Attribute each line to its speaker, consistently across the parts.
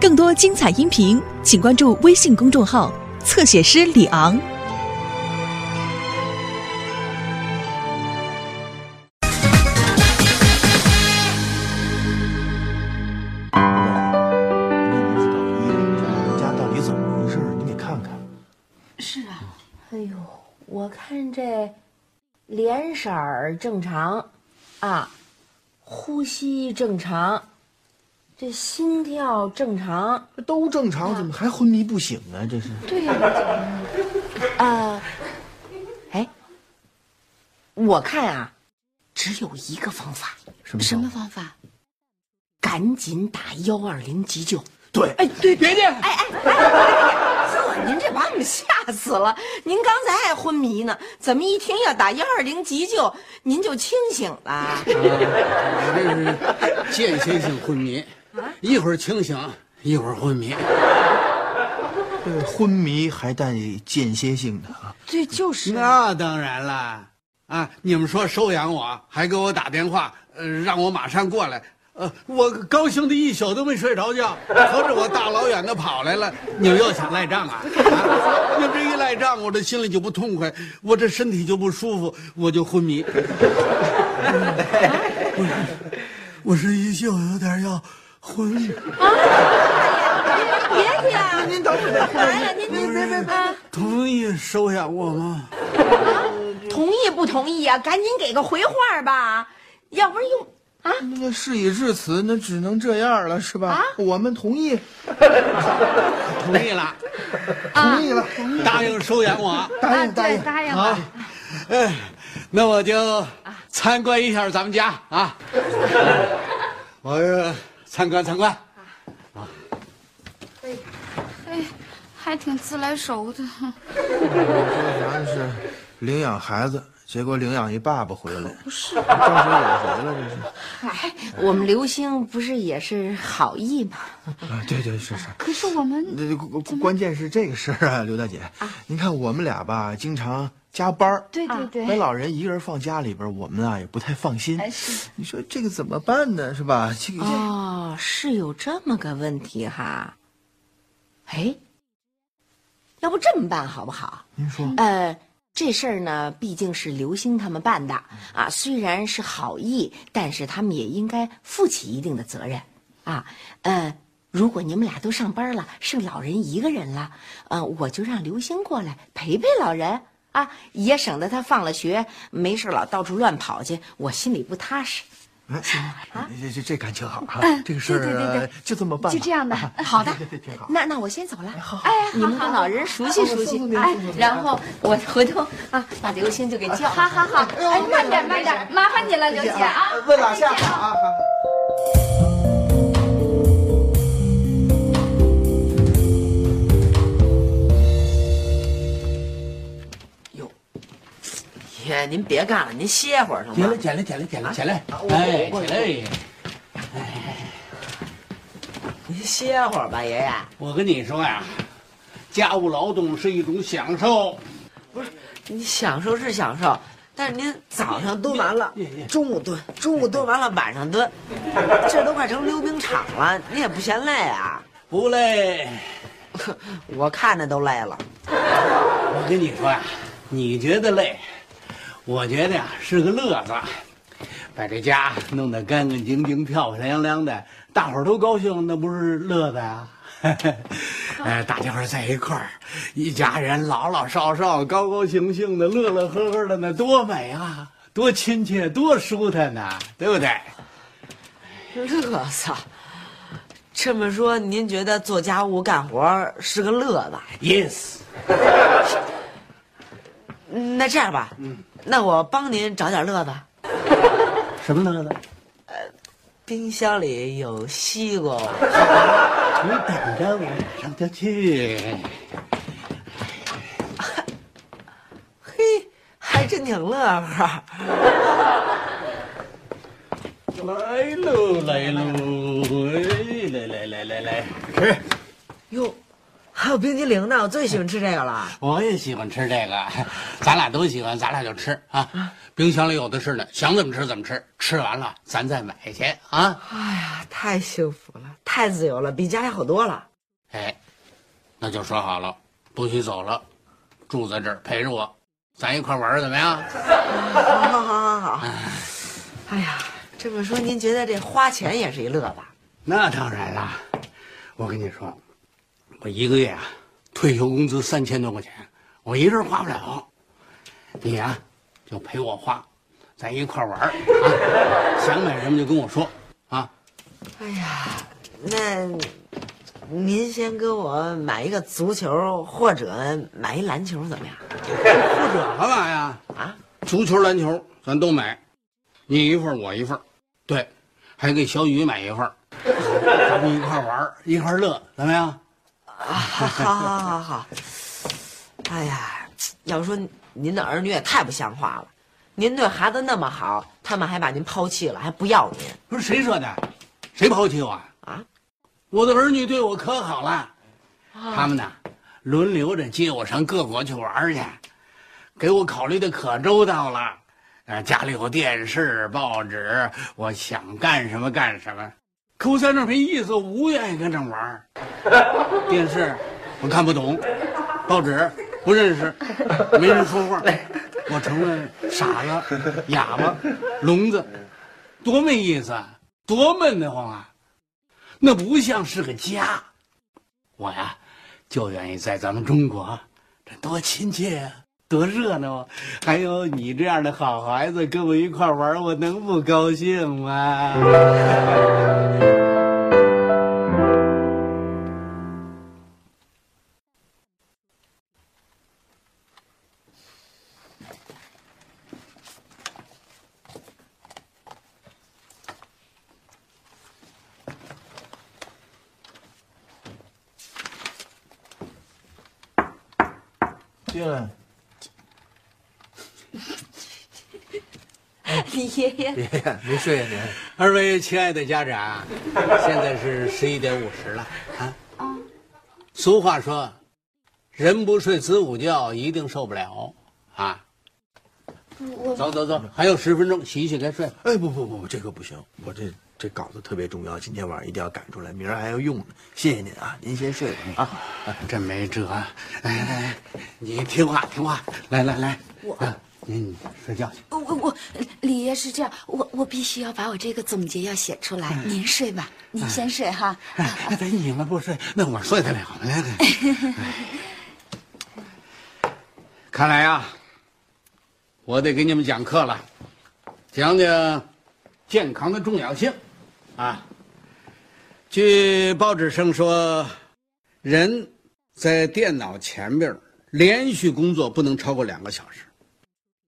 Speaker 1: 更多精彩音频，请关注微信公众号“侧写师李昂”。
Speaker 2: 您是导医，人家到底怎么回事？你得看看。
Speaker 3: 是啊，
Speaker 4: 哎呦，我看这脸色儿正常，啊，呼吸正常，这心跳正常，
Speaker 2: 都正常，怎么还昏迷不醒啊？这是
Speaker 4: 对呀、啊，哎，我看啊，只有一个方法，
Speaker 2: 什么？
Speaker 3: 什么？方法？
Speaker 4: 赶紧打幺二零急救。
Speaker 2: 对，
Speaker 3: 哎，对，
Speaker 5: 别介，
Speaker 4: 哎哎哎哎！您这把我们吓死了！您刚才还昏迷呢，怎么一听要打幺二零急救，您就清醒了？
Speaker 5: 我这是间歇性昏迷，一会儿清醒，一会儿昏迷。
Speaker 2: 这昏迷还带间歇性的啊。
Speaker 3: 对，就是
Speaker 5: 那当然了，啊，你们说收养我，还给我打电话，呃，让我马上过来。呃，我高兴的一宿都没睡着觉，合着我大老远的跑来了，你们又想赖账啊？啊你们这一赖账，我这心里就不痛快，我这身体就不舒服，我就昏迷。我我是一宿有点要昏。
Speaker 4: 别呀，
Speaker 2: 您等会儿，
Speaker 4: 来呀，您您别别别，
Speaker 5: 同意收养我吗？
Speaker 4: 同意不同意啊？赶紧给个回话吧，要不然用啊，
Speaker 2: 那事已至此，那只能这样了，是吧？我们同意，
Speaker 5: 同意了，
Speaker 2: 同意了，
Speaker 5: 答应收养我。
Speaker 2: 答应答应。
Speaker 3: 答应了。，
Speaker 5: 哎，那我就参观一下咱们家啊。我呃参观参观。
Speaker 3: 啊哎，还挺自来熟的。
Speaker 2: 说啥是领养孩子，结果领养一爸爸回来，不是招谁惹谁了？这是
Speaker 4: 哎，我们刘星不是也是好意吗？
Speaker 2: 啊，对对是是。
Speaker 3: 可是我们
Speaker 2: 关关键是这个事儿啊，刘大姐，您看我们俩吧，经常加班儿
Speaker 3: 对对对，
Speaker 2: 把老人一个人放家里边，我们啊也不太放心。
Speaker 3: 哎
Speaker 2: 你说这个怎么办呢？是吧？这个
Speaker 4: 哦，是有这么个问题哈。哎，要不这么办好不好？
Speaker 2: 您说
Speaker 4: 呃，这事儿呢，毕竟是刘星他们办的啊，虽然是好意，但是他们也应该负起一定的责任啊。呃，如果你们俩都上班了，剩老人一个人了，呃，我就让刘星过来陪陪老人啊，也省得他放了学没事老到处乱跑去，我心里不踏实。
Speaker 2: 哎，这这这感情好啊！这个事
Speaker 3: 对对对对
Speaker 2: 儿呃就这么办，
Speaker 3: 就这样的。
Speaker 4: 好的
Speaker 2: 对对挺好。
Speaker 4: 那那我先走了。
Speaker 3: 哎，
Speaker 4: 你们跟老人熟悉熟悉，哎，然后我回头啊把刘星就给叫
Speaker 3: 好好好，哎，慢点慢点，麻烦你了，刘姐啊。
Speaker 2: 问老夏啊。
Speaker 4: 爷，您别干了，您歇会儿行吗
Speaker 5: 起来，？起来，起来，起来，起来！哎，起来！
Speaker 4: 哎您歇会儿吧，爷爷。
Speaker 5: 我跟你说呀，家务劳动是一种享受。
Speaker 4: 不是，你享受是享受，但是您早上蹲完了中午蹲，中午蹲完了，晚上蹲，这都快成溜冰场了，你也不嫌累啊？
Speaker 5: 不累。
Speaker 4: 我看着都累了。
Speaker 5: 我跟你说呀，你觉得累，我觉得呀是个乐子。把这家弄得干干净净、漂漂亮亮的，大伙儿都高兴，那不是乐子呀？哎，大家伙儿在一块儿，一家人老老少少、高高兴兴的、乐乐呵呵的，那多美啊！多亲切，多舒坦呐，对不对？
Speaker 4: 乐子，这么说，您觉得做家务干活是个乐子
Speaker 5: ？Yes，
Speaker 4: 嗯 那这样吧，嗯那我帮您找点乐子。
Speaker 5: 什么乐子？
Speaker 4: 呃冰箱里有西瓜，
Speaker 5: 你等着，我马上就去。
Speaker 4: 嘿，还真挺乐呵。
Speaker 5: 来喽，来喽，哎，来来来来来，吃。
Speaker 4: 哟，还有冰激凌呢，我最喜欢吃这个了。
Speaker 5: 我也喜欢吃这个，咱俩都喜欢，咱俩就吃啊。冰箱里有的是呢，想怎么吃怎么吃，吃完了咱再买去啊。
Speaker 4: 哎呀，太幸福了，太自由了，比家里好多了。
Speaker 5: 哎，那就说好了，不许走了，住在这儿陪着我，咱一块玩儿怎么样？
Speaker 4: 好好好好好。哎呀，这么说您觉得这花钱也是一乐吧？
Speaker 5: 那当然啦，我跟你说，我一个月啊，退休工资三千多块钱，我一人花不了。你呀、就陪我花，咱一块玩儿啊，想买什么就跟我说啊。
Speaker 4: 哎呀，那您先给我买一个足球，或者买一篮球，怎么样？
Speaker 5: 或者干嘛呀？
Speaker 4: 啊？
Speaker 5: 足球、篮球咱都买，你一份儿我一份儿，对，还给小雨买一份儿，咱们一块玩儿一块乐，怎么样？
Speaker 4: 啊，好，好，好，好，好。哎呀，要说您的儿女也太不像话了，您对孩子那么好，他们还把您抛弃了，还不要您
Speaker 5: 不是谁说的？谁抛弃我啊？
Speaker 4: 啊？
Speaker 5: 我的儿女对我可好了，他们呢，轮流着接我上各国去玩去，给我考虑的可周到了。呃，家里有电视、报纸，我想干什么干什么。可我在那儿没意思，我不愿意跟着玩儿。电视我看不懂，报纸不认识，没人说话，我成了傻子、哑巴、聋子，多没意思啊，多闷得慌啊！那不像是个家。我呀，就愿意在咱们中国，这多亲切啊、多热闹啊！还有你这样的好孩子跟我一块玩，我能不高兴吗？
Speaker 2: 进来，
Speaker 4: 李爷爷，
Speaker 2: 爷爷没睡呀您？
Speaker 5: 二位亲爱的家长，现在是十一点五十了啊。俗话说，人不睡子午觉，一定受不了啊。走走走，还有十分钟，洗洗该睡了。
Speaker 2: 哎，不不不，这个不行，我这这稿子特别重要，今天晚上一定要赶出来，明儿还要用呢。谢谢您啊，您先睡吧啊。
Speaker 5: 真没辙。来来来，你听话听话，来来来，我您睡觉去。
Speaker 3: 我我李爷是这样，我我必须要把我这个总结要写出来。您睡吧，您先睡哈。
Speaker 5: 哎，等你们不睡，那我睡得了吗？看来呀，我得给你们讲课了，讲讲健康的重要性啊。据报纸上说，人在电脑前面连续工作不能超过两个小时，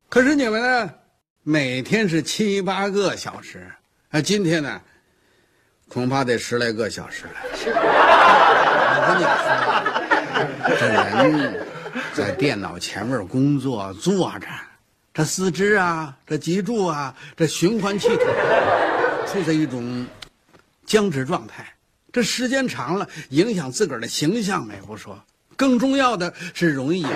Speaker 5: 可是你们呢，每天是七八个小时，啊，今天呢，恐怕得十来个小时了。我跟你说，这人在电脑前面工作坐着，这四肢啊，这脊柱啊，这循环系统处在一种僵直状态。这时间长了，影响自个儿的形象没不说，更重要的是容易有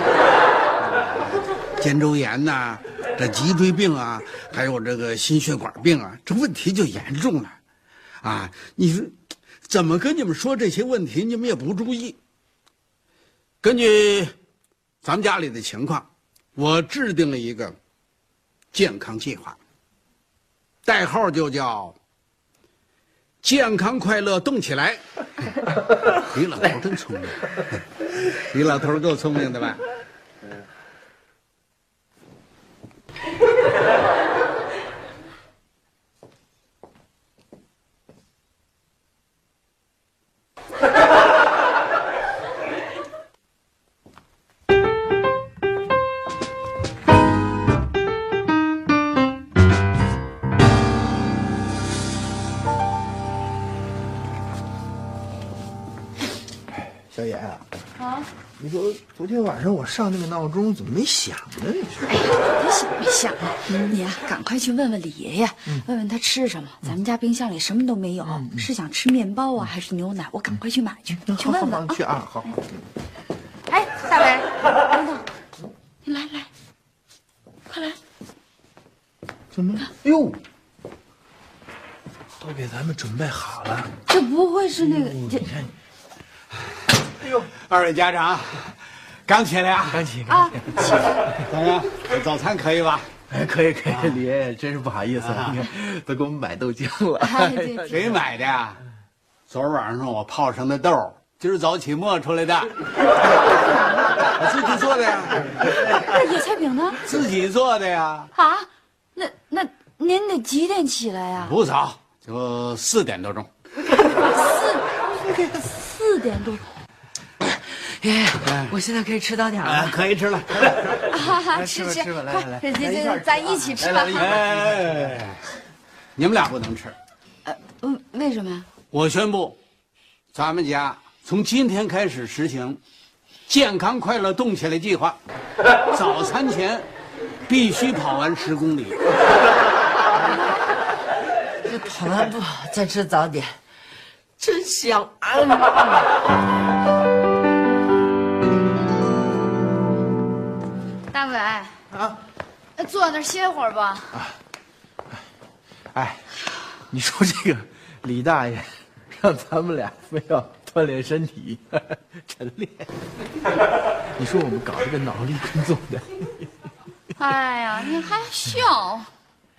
Speaker 5: 肩周炎呐、这脊椎病啊，还有这个心血管病啊，这问题就严重了。啊，你说怎么跟你们说这些问题，你们也不注意。根据咱们家里的情况，我制定了一个健康计划，代号就叫“健康快乐动起来”。李老头真聪明，李老头够聪明的吧？
Speaker 2: 昨天晚上我上那个闹钟怎么没响呢？你说，
Speaker 3: 你想没想啊？你呀，赶快去问问李爷爷，问问他吃什么。咱们家冰箱里什么都没有，是想吃面包啊，还是牛奶？我赶快去买去，你去问问啊。
Speaker 2: 去啊，好。
Speaker 3: 哎，大伟，等等，你来来，快来。
Speaker 2: 怎么了？哟，都给咱们准备好了。
Speaker 3: 这不会是那个这
Speaker 2: 你看，
Speaker 5: 二位家长，刚起来啊？
Speaker 2: 刚起，
Speaker 3: 啊
Speaker 2: 赶紧，
Speaker 5: 咋样？早餐可以吧？
Speaker 2: 哎，可以可以，李爷爷真是不好意思，
Speaker 5: 啊
Speaker 2: 你看都给我们买豆浆了。
Speaker 5: 谁买的呀？昨儿晚上我泡上的豆儿，今儿早起磨出来的，我 自己做的呀，
Speaker 3: 那野菜饼呢？
Speaker 5: 自己做的呀，
Speaker 3: 啊，那那您得几点起来呀？
Speaker 5: 不早，就四点多钟。
Speaker 3: 四四点多。
Speaker 6: 爷爷，我现在可以吃早点了？
Speaker 5: 可以吃了。
Speaker 3: 哈哈，吃
Speaker 2: 吃吃吧来
Speaker 3: 快
Speaker 2: 来来
Speaker 3: 咱一起吃吧。
Speaker 5: 哎，你们俩不能吃。
Speaker 3: 呃，嗯为什么呀？
Speaker 5: 我宣布，咱们家从今天开始实行健康快乐动起来计划，早餐前必须跑完十公里。
Speaker 6: 这跑完步再吃早点，真香啊！
Speaker 3: 啊，坐那儿歇会儿吧。
Speaker 2: 哎，你说这个李大爷让咱们俩非要锻炼身体，晨练。你说我们搞这个脑力工作的，
Speaker 3: 哎呀，你还笑，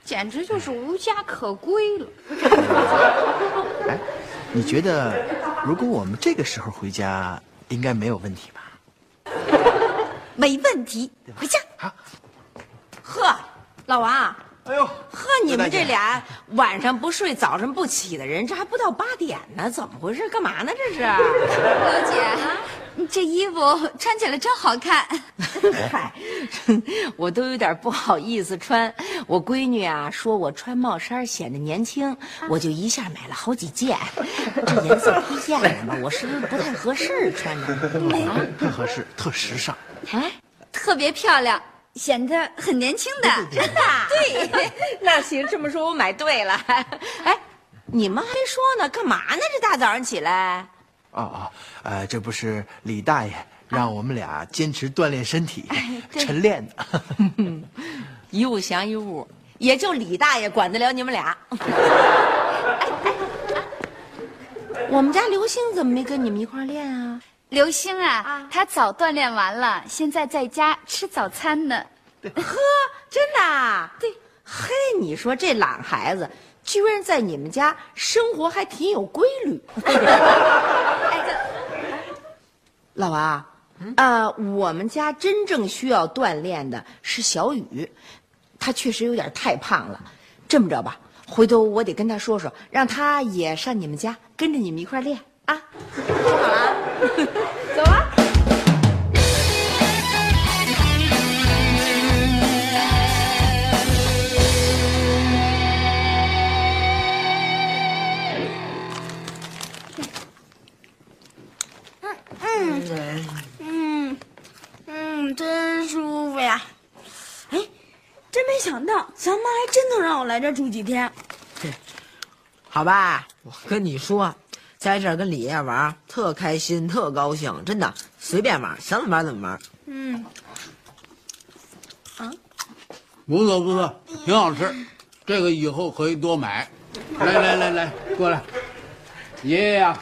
Speaker 3: 简直就是无家可归了。
Speaker 2: 哎，你觉得如果我们这个时候回家，应该没有问题吧？
Speaker 4: 没问题，回家。
Speaker 2: 好，
Speaker 4: 呵，老王，
Speaker 2: 哎呦，
Speaker 4: 呵，你们这俩晚上不睡，早上不起的人，这还不到八点呢，怎么回事？干嘛呢？这是？
Speaker 3: 刘姐，你这衣服穿起来真好看。
Speaker 4: 嗨，我都有点不好意思穿。我闺女啊说我穿帽衫显得年轻，我就一下买了好几件。这颜色推荐了嘛，我是不是不太合适穿着？啊
Speaker 2: 特合适，特时尚。
Speaker 4: 哎，
Speaker 3: 特别漂亮，显得很年轻的。
Speaker 4: 真的？对，那行，这么说我买对了。哎，你们还说呢？干嘛呢？这大早上起来？
Speaker 2: 哦哦，呃，这不是李大爷让我们俩坚持锻炼身体、晨练的。
Speaker 4: 一物降一物，也就李大爷管得了你们俩。我们家刘星怎么没跟你们一块儿练啊？
Speaker 3: 刘星啊，他早锻炼完了，现在在家吃早餐呢。
Speaker 4: 呵，真的啊？对。嘿，你说这懒孩子，居然在你们家生活还挺有规律。
Speaker 3: 哎，这
Speaker 4: 老王，呃，我们家真正需要锻炼的是小雨，他确实有点太胖了。这么着吧，回头我得跟他说说，让他也上你们家跟着你们一块儿练啊。说好了啊，走啊。
Speaker 7: 嗯嗯嗯，真舒服呀！哎，真没想到，咱妈还真能让我来这儿住几天。
Speaker 6: 好吧，我跟你说，在这儿跟李爷爷玩，特开心，特高兴，真的，随便玩，想怎么玩怎么玩。
Speaker 7: 嗯，啊
Speaker 5: 不错不错，挺好吃，这个以后可以多买。来来来来，过来，爷爷呀、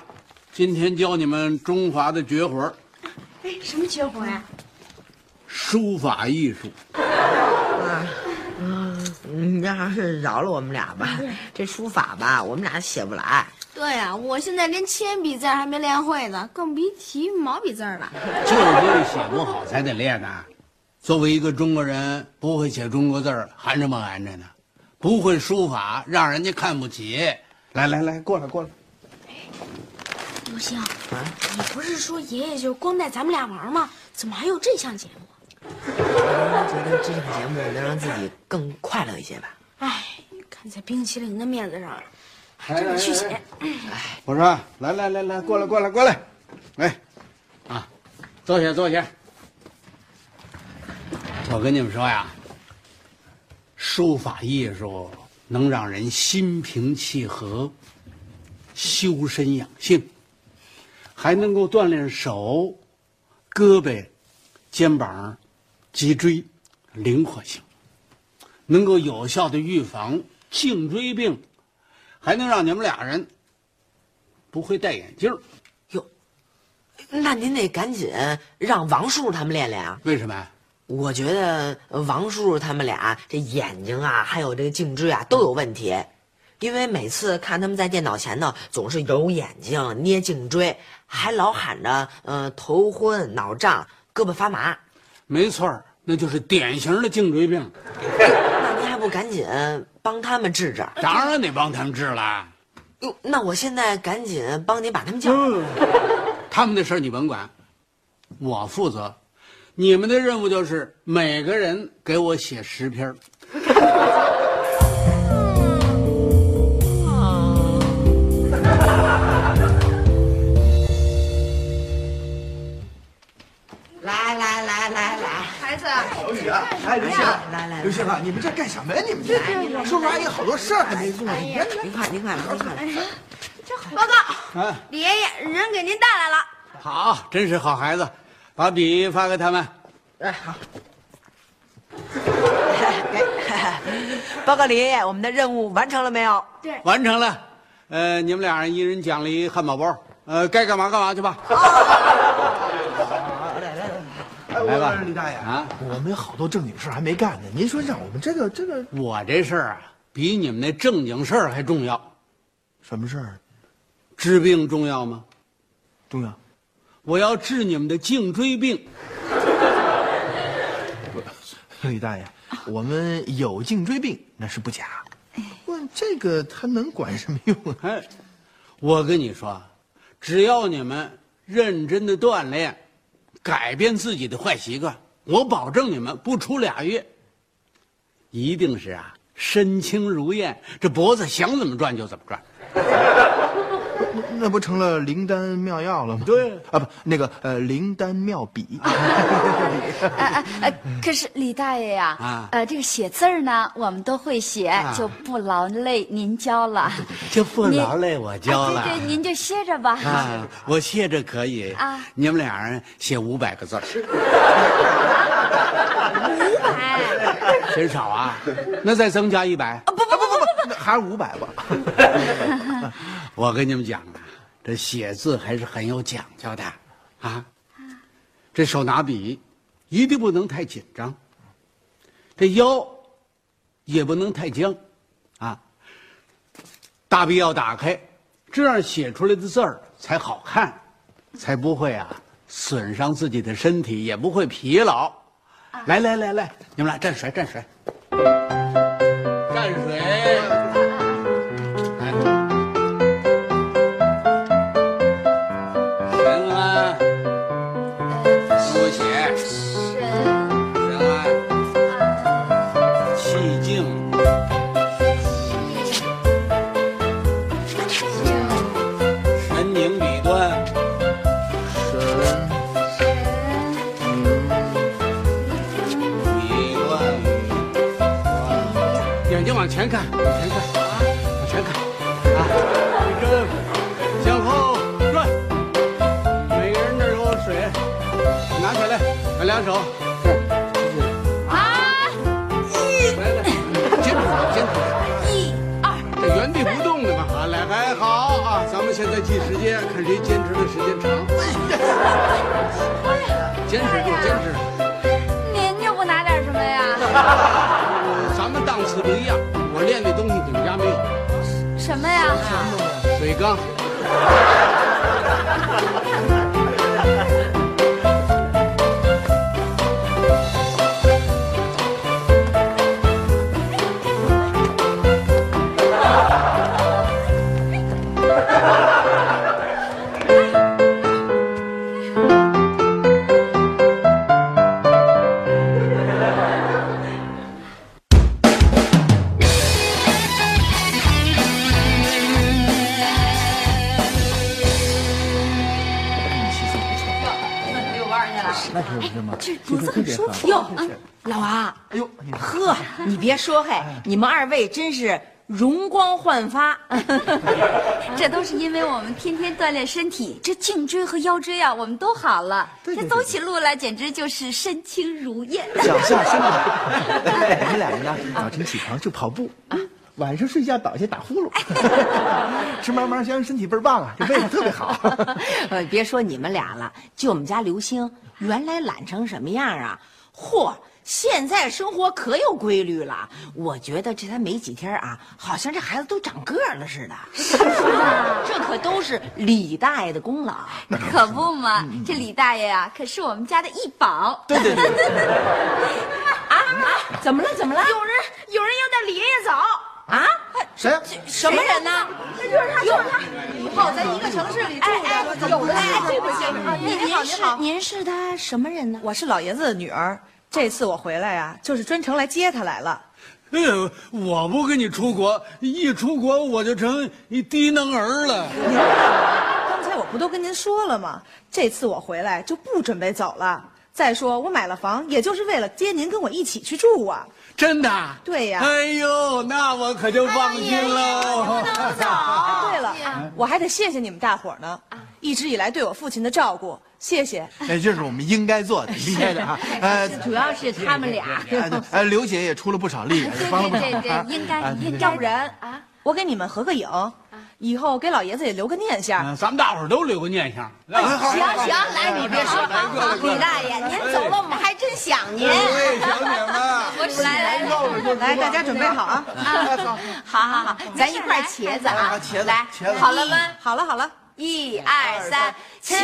Speaker 5: 今天教你们中华的绝活儿
Speaker 7: 哎，什么绝活呀？
Speaker 5: 书法艺术。
Speaker 6: 嗯，那还是饶了我们俩吧。这书法吧，我们俩写不来。
Speaker 7: 对呀、我现在连铅笔字还没练会呢，更别提毛笔字了。
Speaker 5: 就是因为写不好才得练呐。作为一个中国人，不会写中国字儿，含着么含着呢？不会书法，让人家看不起。来来来，过来过来。
Speaker 7: 刘星，啊你不是说爷爷就光带咱们俩玩吗？怎么还有这项节目？
Speaker 6: 我觉得这种节目能让自己更快乐一些吧。
Speaker 7: 哎，看在冰淇淋的面子上，还真得去写。
Speaker 5: 我说，来来来来，过来过来过来，来，啊，坐下坐下。我跟你们说呀，书法艺术能让人心平气和，修身养性，还能够锻炼手、胳膊、肩膀、脊椎灵活性，能够有效的预防颈椎病。还能让你们俩人不会戴眼镜儿。
Speaker 6: 哟，那您得赶紧让王叔叔他们练练啊。
Speaker 5: 为什么呀？
Speaker 6: 我觉得呃王叔叔他们俩这眼睛啊，还有这个颈椎啊都有问题，因为每次看他们在电脑前头总是揉眼睛、捏颈椎，还老喊着呃头昏脑胀、胳膊发麻。
Speaker 5: 没错儿，那就是典型的颈椎病。
Speaker 6: 那您还不赶紧帮他们治治？
Speaker 5: 当然得帮他们治了。
Speaker 6: 哟，那我现在赶紧帮你把他们叫
Speaker 5: 他们的事儿你甭管，我负责。你们的任务就是每个人给我写十篇
Speaker 2: 哎，刘星，
Speaker 6: 来来
Speaker 2: 刘星啊，你们这干什么呀？你们这叔叔阿姨好多事儿还没做呢。您看
Speaker 6: 您看您快。
Speaker 7: 报告，
Speaker 5: 嗯，
Speaker 7: 李爷爷，人给您带来了。
Speaker 5: 好，真是好孩子，把笔发给他们。
Speaker 6: 哎，好。报告李爷爷，我们的任务完成了没有？
Speaker 7: 对，
Speaker 5: 完成了，呃，你们俩人一人奖励汉堡包，呃，该干嘛干嘛去吧。
Speaker 2: 哎，
Speaker 5: 来吧
Speaker 2: 李大爷
Speaker 5: 啊，
Speaker 2: 我们有好多正经事儿还没干呢。您说让我们这个这个
Speaker 5: 我这事儿啊，比你们那正经事儿还重要。
Speaker 2: 什么事儿
Speaker 5: 治病重要吗？
Speaker 2: 重要？
Speaker 5: 我要治你们的颈椎病。
Speaker 2: 李大爷，我们有颈椎病那是不假，问，这个他能管什么用啊？
Speaker 5: 哎，我跟你说，只要你们认真的锻炼，改变自己的坏习惯，我保证你们不出俩月，一定是啊身轻如燕，这脖子想怎么转就怎么转。
Speaker 2: 那不成了灵丹妙药了吗？
Speaker 5: 对
Speaker 2: 啊，不，那个呃，灵丹妙笔。
Speaker 3: 呃呃呃，可是李大爷呀，
Speaker 5: 啊
Speaker 3: 呃，这个写字儿呢，我们都会写，
Speaker 5: 啊
Speaker 3: 就不劳累您教了。
Speaker 5: 就不劳累我教了。
Speaker 3: 啊对对，您就歇着吧。
Speaker 5: 啊，我歇着可以
Speaker 3: 啊
Speaker 5: 你们俩人写五百个字儿，
Speaker 3: 五百，
Speaker 5: 嫌少啊？那再增加一百。
Speaker 2: 啊不还是五百吧。
Speaker 5: 我跟你们讲啊，这写字还是很有讲究的，啊，这手拿笔，一定不能太紧张，这腰也不能太僵，啊，大笔要打开，这样写出来的字儿才好看，才不会啊损伤自己的身体，也不会疲劳。来来来来，你们俩蘸水蘸水，蘸水。眼睛往前看，往前看，往前看，啊，立正，向后转。每个人这儿有水，拿起来，把两手，这儿，
Speaker 3: 啊，
Speaker 5: 来来，坚持坚持。
Speaker 3: 一二，
Speaker 5: 这原地不动的嘛，啊，来还好啊，咱们现在计时间，看谁坚持的时间长。坚持就，坚持。
Speaker 3: 您就不拿点什么呀？
Speaker 5: 呃咱们档次不一样，我练的东西你们家没有，
Speaker 3: 什么呀？
Speaker 5: 水缸。
Speaker 4: 别说嘿，你们二位真是容光焕发。
Speaker 3: 这都是因为我们天天锻炼身体，这颈椎和腰椎啊，我们都好了。
Speaker 2: 对对对
Speaker 3: 这走起路来简直就是身轻如燕。
Speaker 2: 脚下生的。我们 俩人呢，早晨起床就跑步，晚上睡觉倒下打呼噜，吃嘛嘛香，身体倍儿棒啊，这胃口特别好。
Speaker 4: 呃，别说你们俩了，就我们家刘星，原来懒成什么样啊？嚯！现在生活可有规律了，我觉得这才没几天啊，好像这孩子都长个儿了似的。这可都是李大爷的功劳。
Speaker 3: 可不嘛，这李大爷呀，可是我们家的一宝。
Speaker 2: 对对对，
Speaker 4: 啊啊！怎么了？怎么了？
Speaker 7: 有人有人要带李爷爷走
Speaker 4: 啊？
Speaker 2: 谁呀？
Speaker 4: 什么人呢？
Speaker 7: 这就是他，就是他。
Speaker 6: 以后咱一个城市里住着，
Speaker 4: 有的是。
Speaker 6: 对不起，
Speaker 4: 您好，您好，您是他什么人呢？
Speaker 6: 我是老爷子的女儿。这次我回来呀，就是专程来接他来了。
Speaker 5: 哎呦，我不跟你出国，一出国我就成低能儿了。
Speaker 6: 您刚才我不都跟您说了吗？这次我回来就不准备走了。再说我买了房，也就是为了接您跟我一起去住啊。
Speaker 5: 真的？
Speaker 6: 对呀。
Speaker 5: 哎呦，那我可就放心了。
Speaker 7: 不能走。
Speaker 6: 对了，我还得谢谢你们大伙呢，一直以来对我父亲的照顾。谢谢，
Speaker 2: 哎，这是我们应该做的，应该的啊。
Speaker 4: 呃，主要是他们俩，
Speaker 2: 呃，刘姐也出了不少力，帮了不少忙。
Speaker 3: 对对，应该应该。
Speaker 6: 要不然啊，我给你们合个影，以后给老爷子也留个念想。
Speaker 5: 咱们大伙儿都留个念想。
Speaker 4: 行行，来，你别说，李大爷，您走了，我们还真想您。
Speaker 5: 我也想你们。
Speaker 3: 我来
Speaker 6: 来来，大家准备好啊！
Speaker 4: 好好好，咱一块茄子啊，
Speaker 2: 茄子，
Speaker 4: 来，
Speaker 2: 茄子，
Speaker 4: 好了吗？
Speaker 6: 好了好了，
Speaker 4: 一二三，
Speaker 8: 起。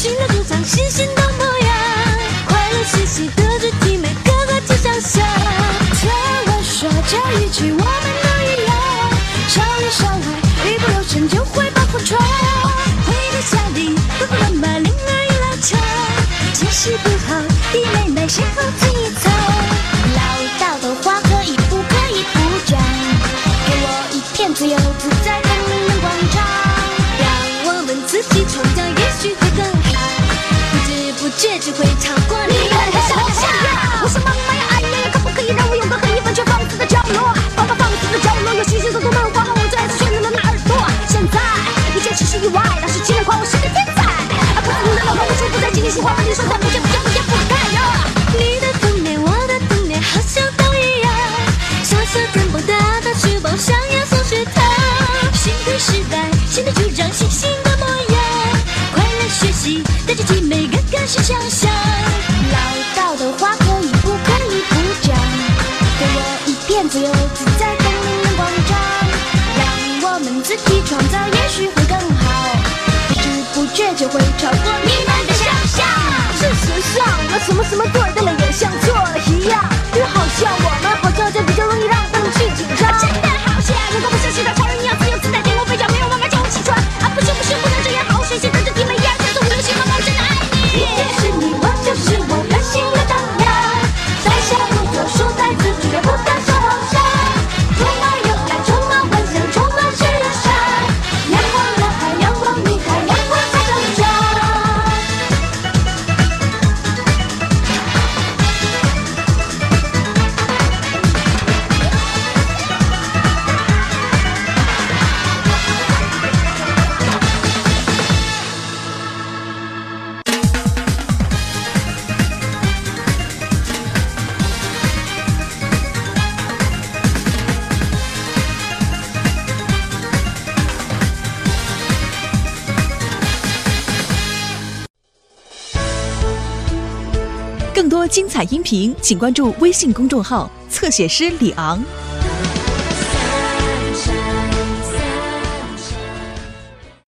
Speaker 8: 新的主张，新新的模样。快乐学习，德智体美，个个都想想。听我说这一曲，我们都一样。少里少外，一不留神就会把火闯。回到家里，爸爸妈妈铃儿一拉长。姿势不喜欢，你说他不见不见不见不该呀。你的童年，我的童年，好像都一样。小小肩膀，大大书包，上呀上学堂。新的时代，新的主张，新新的模样。快乐学习，带着体美。个个是想象，唠叨的话可以不可以不讲？给我一片自由自在的人人广场，让我们自己创造，也许会更好。不知不觉就会什么什么对的了，也像错了
Speaker 1: 音频，请关注微信公众号“侧写师李昂”。